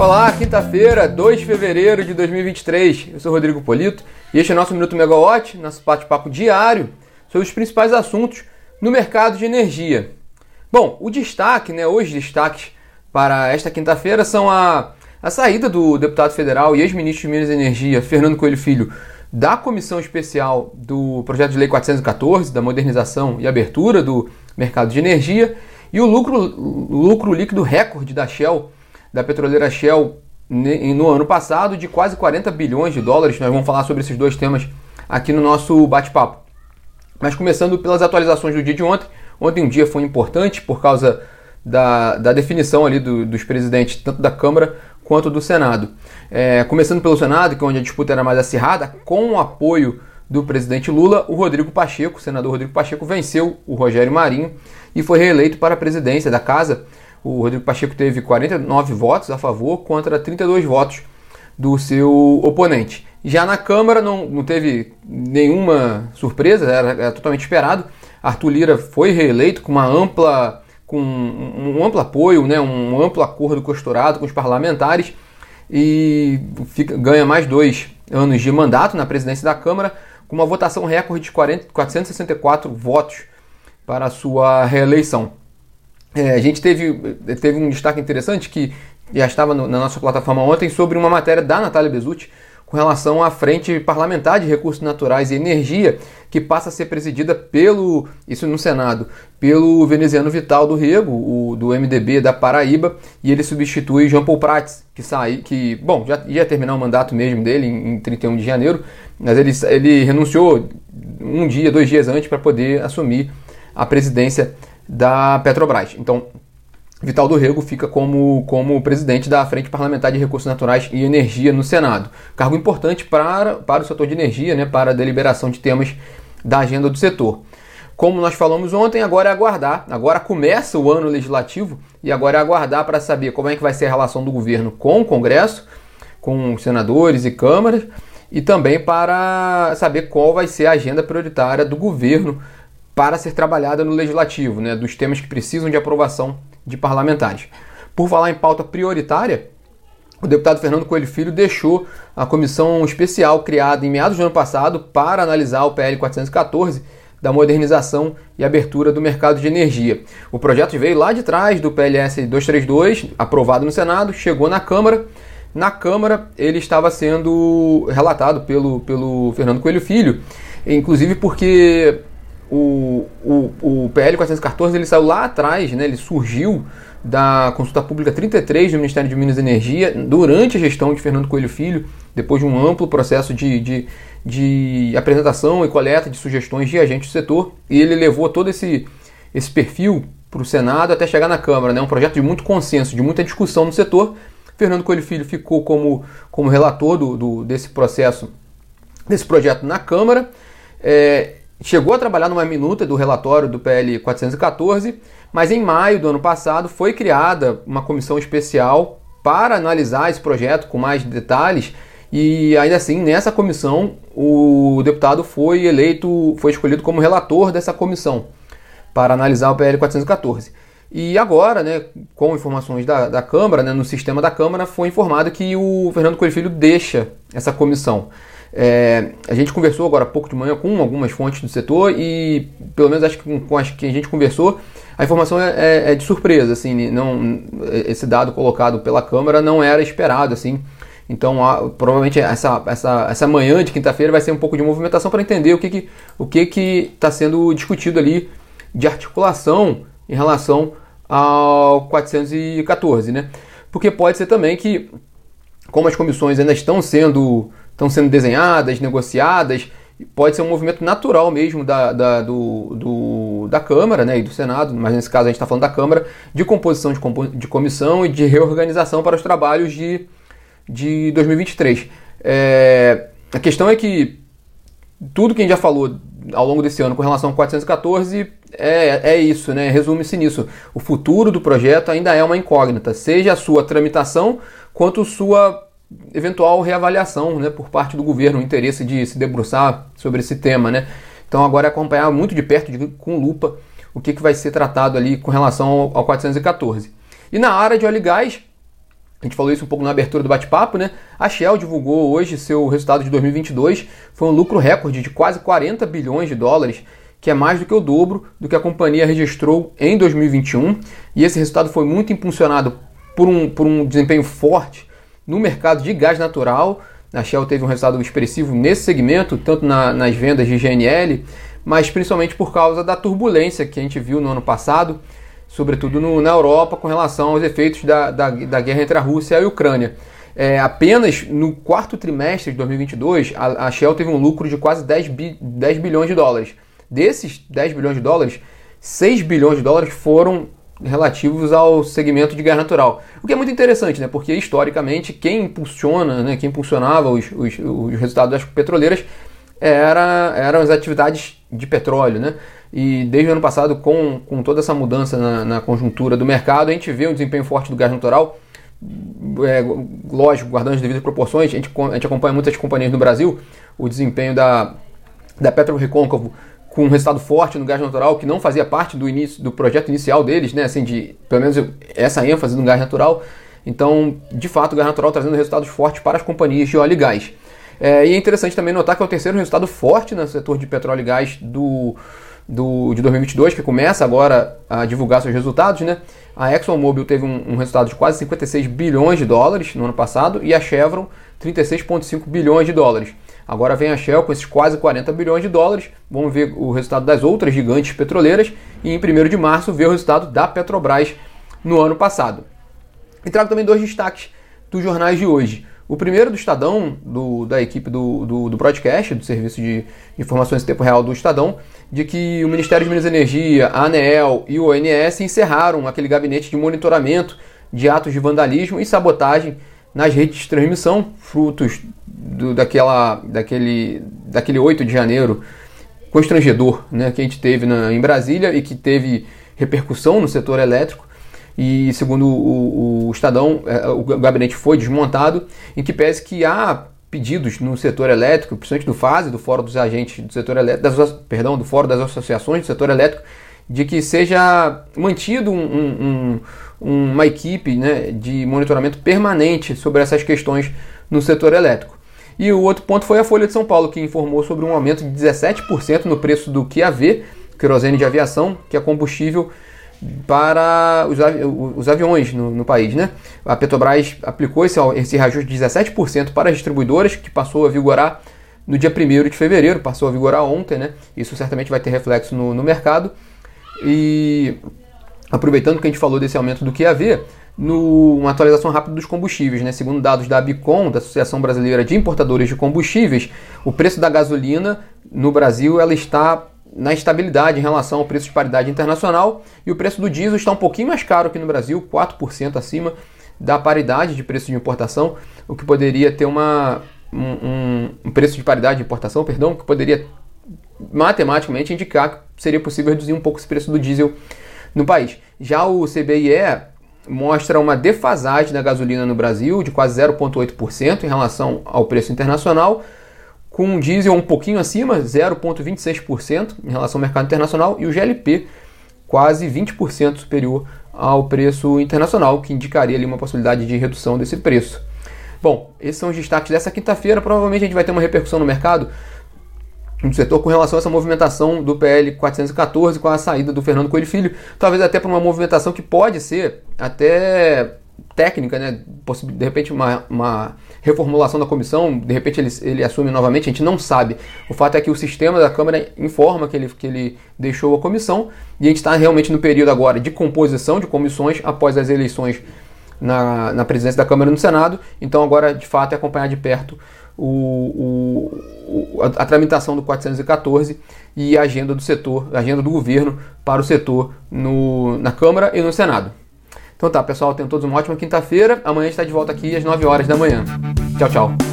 Olá, quinta-feira, 2 de fevereiro de 2023. Eu sou Rodrigo Polito e este é nosso Minuto Megawatt, nosso bate-papo diário sobre os principais assuntos no mercado de energia. Bom, o destaque, né, os destaques para esta quinta-feira são a, a saída do deputado federal e ex-ministro de Minas e Energia, Fernando Coelho Filho, da comissão especial do projeto de lei 414, da modernização e abertura do mercado de energia, e o lucro, lucro líquido recorde da Shell da petroleira Shell no ano passado de quase 40 bilhões de dólares. Nós vamos falar sobre esses dois temas aqui no nosso bate-papo. Mas começando pelas atualizações do dia de ontem. Ontem um dia foi importante por causa da, da definição ali do, dos presidentes, tanto da Câmara quanto do Senado. É, começando pelo Senado, que é onde a disputa era mais acirrada, com o apoio do presidente Lula, o Rodrigo Pacheco, o senador Rodrigo Pacheco, venceu o Rogério Marinho e foi reeleito para a presidência da casa o Rodrigo Pacheco teve 49 votos a favor contra 32 votos do seu oponente. Já na Câmara não, não teve nenhuma surpresa, era, era, totalmente esperado. Arthur Lira foi reeleito com uma ampla com um, amplo apoio, né, um amplo acordo costurado com os parlamentares e fica, ganha mais dois anos de mandato na presidência da Câmara com uma votação recorde de 40, 464 votos para a sua reeleição. É, a gente teve, teve um destaque interessante que já estava no, na nossa plataforma ontem sobre uma matéria da Natália Bezutti com relação à Frente Parlamentar de Recursos Naturais e Energia, que passa a ser presidida pelo, isso no Senado, pelo veneziano Vital do Rego, o, do MDB da Paraíba, e ele substitui João Paul Prats, que sai, que, bom, já ia terminar o mandato mesmo dele em, em 31 de janeiro, mas ele, ele renunciou um dia, dois dias antes para poder assumir a presidência da Petrobras. Então, Vital do Rego fica como, como presidente da Frente Parlamentar de Recursos Naturais e Energia no Senado. Cargo importante para, para o setor de energia, né, para a deliberação de temas da agenda do setor. Como nós falamos ontem, agora é aguardar. Agora começa o ano legislativo e agora é aguardar para saber como é que vai ser a relação do governo com o Congresso, com os senadores e câmaras, e também para saber qual vai ser a agenda prioritária do governo para ser trabalhada no legislativo, né, dos temas que precisam de aprovação de parlamentares. Por falar em pauta prioritária, o deputado Fernando Coelho Filho deixou a comissão especial criada em meados do ano passado para analisar o PL 414 da modernização e abertura do mercado de energia. O projeto veio lá de trás do PLS 232, aprovado no Senado, chegou na Câmara. Na Câmara ele estava sendo relatado pelo, pelo Fernando Coelho Filho, inclusive porque o, o, o PL 414 ele saiu lá atrás, né, ele surgiu da consulta pública 33 do Ministério de Minas e Energia durante a gestão de Fernando Coelho Filho, depois de um amplo processo de, de, de apresentação e coleta de sugestões de agentes do setor, e ele levou todo esse, esse perfil para o Senado até chegar na Câmara, né, um projeto de muito consenso, de muita discussão no setor. Fernando Coelho Filho ficou como, como relator do, do desse processo, desse projeto na Câmara. É, chegou a trabalhar numa minuta do relatório do PL 414, mas em maio do ano passado foi criada uma comissão especial para analisar esse projeto com mais detalhes e ainda assim nessa comissão o deputado foi eleito, foi escolhido como relator dessa comissão para analisar o PL 414. E agora, né, com informações da, da Câmara, né, no sistema da Câmara, foi informado que o Fernando Coelho Filho deixa essa comissão. É, a gente conversou agora há pouco de manhã com algumas fontes do setor e, pelo menos acho que com as que a gente conversou, a informação é, é, é, de surpresa, assim, não, esse dado colocado pela Câmara não era esperado, assim. Então, provavelmente essa, essa, essa manhã de quinta-feira vai ser um pouco de movimentação para entender o que que o que que está sendo discutido ali de articulação em relação ao 414, né? Porque pode ser também que, como as comissões ainda estão sendo estão sendo desenhadas, negociadas. Pode ser um movimento natural mesmo da, da, do, do, da Câmara né, e do Senado, mas nesse caso a gente está falando da Câmara, de composição de, compo de comissão e de reorganização para os trabalhos de, de 2023. É, a questão é que tudo que a gente já falou ao longo desse ano com relação ao 414 é, é isso, né? Resume-se nisso. O futuro do projeto ainda é uma incógnita, seja a sua tramitação quanto sua eventual reavaliação né, por parte do governo, o interesse de se debruçar sobre esse tema. Né? Então agora é acompanhar muito de perto, de, com lupa, o que, que vai ser tratado ali com relação ao, ao 414. E na área de óleo e gás, A gente falou isso um pouco na abertura do bate-papo, né? A Shell divulgou hoje seu resultado de 2022, foi um lucro recorde de quase 40 bilhões de dólares, que é mais do que o dobro do que a companhia registrou em 2021. E esse resultado foi muito impulsionado por um, por um desempenho forte no mercado de gás natural. A Shell teve um resultado expressivo nesse segmento, tanto na, nas vendas de GNL, mas principalmente por causa da turbulência que a gente viu no ano passado sobretudo no, na Europa, com relação aos efeitos da, da, da guerra entre a Rússia e a Ucrânia. É, apenas no quarto trimestre de 2022, a, a Shell teve um lucro de quase 10, bi, 10 bilhões de dólares. Desses 10 bilhões de dólares, 6 bilhões de dólares foram relativos ao segmento de gás natural. O que é muito interessante, né? porque historicamente quem impulsiona, né? quem impulsionava os, os, os resultados das petroleiras era, eram as atividades de petróleo. Né? E desde o ano passado, com, com toda essa mudança na, na conjuntura do mercado, a gente vê um desempenho forte do gás natural. É, lógico, guardando as devidas proporções, a gente, a gente acompanha muitas companhias no Brasil, o desempenho da, da Petro Recôncavo com um resultado forte no gás natural, que não fazia parte do início do projeto inicial deles, né? Assim, de pelo menos essa ênfase no gás natural. Então, de fato, o gás natural trazendo resultados fortes para as companhias de óleo e gás. É, e é interessante também notar que é o terceiro resultado forte no setor de petróleo e gás do, do, de 2022, que começa agora a divulgar seus resultados, né? A ExxonMobil teve um, um, resultado de quase 56 bilhões de dólares no ano passado e a Chevron 36,5 bilhões de dólares. Agora vem a Shell com esses quase 40 bilhões de dólares. Vamos ver o resultado das outras gigantes petroleiras e em 1 de março ver o resultado da Petrobras no ano passado. E trago também dois destaques dos jornais de hoje. O primeiro do Estadão, do, da equipe do, do, do broadcast, do Serviço de Informações em Tempo Real do Estadão, de que o Ministério de Minas e Energia, a ANEEL e o ONS encerraram aquele gabinete de monitoramento de atos de vandalismo e sabotagem nas redes de transmissão, frutos do, daquela, daquele, daquele 8 de janeiro constrangedor né, que a gente teve na, em Brasília e que teve repercussão no setor elétrico. E segundo o, o Estadão, é, o gabinete foi desmontado, em que pese que há pedidos no setor elétrico, principalmente do FASE, do Fórum dos Agentes do Setor Elétrico, das, perdão, do Fórum das Associações do Setor Elétrico, de que seja mantido um, um, uma equipe né, de monitoramento permanente sobre essas questões no setor elétrico. E o outro ponto foi a Folha de São Paulo, que informou sobre um aumento de 17% no preço do QAV, querosene de aviação, que é combustível para os, avi os aviões no, no, país. Né? A Petrobras aplicou esse, esse reajuste de 17% para as distribuidoras, que passou a vigorar no dia 1 de fevereiro, passou a vigorar ontem. Né? Isso certamente vai ter reflexo no, no mercado. E aproveitando que a gente falou desse aumento do QAV, no, uma atualização rápida dos combustíveis, né? Segundo dados da Abicom, da Associação Brasileira de Importadores de Combustíveis, o preço da gasolina no Brasil ela está na estabilidade em relação ao preço de paridade internacional e o preço do diesel está um pouquinho mais caro aqui no Brasil, 4% acima da paridade de preço de importação, o que poderia ter uma, um, um, preço de paridade de importação, perdão, que poderia matematicamente indicar que seria possível reduzir um pouco esse preço do diesel no país. Já o CBIE mostra uma defasagem da gasolina no Brasil de quase 0,8% em relação ao preço internacional, com o diesel um pouquinho acima, 0,26% em relação ao mercado internacional, e o GLP quase 20% superior ao preço internacional, que indicaria ali uma possibilidade de redução desse preço. Bom, esses são os destaques dessa quinta-feira. Provavelmente a gente vai ter uma repercussão no mercado no setor com relação a essa movimentação do PL 414 com a saída do Fernando Coelho Filho, talvez até para uma movimentação que pode ser até técnica, né? De repente uma, uma reformulação da comissão, de repente ele, ele assume novamente, a gente não sabe. O fato é que o sistema da Câmara informa que ele, que ele deixou a comissão e a gente está realmente no período agora de composição de comissões após as eleições na, na presidência da Câmara e no Senado. Então agora de fato é acompanhar de perto o, o, a, a, tramitação do 414 e a agenda do setor, agenda do governo para o setor no, na Câmara e no Senado. Então tá, pessoal, tenham todos uma ótima quinta-feira. Amanhã a gente está de volta aqui às 9 horas da manhã. Tchau, tchau.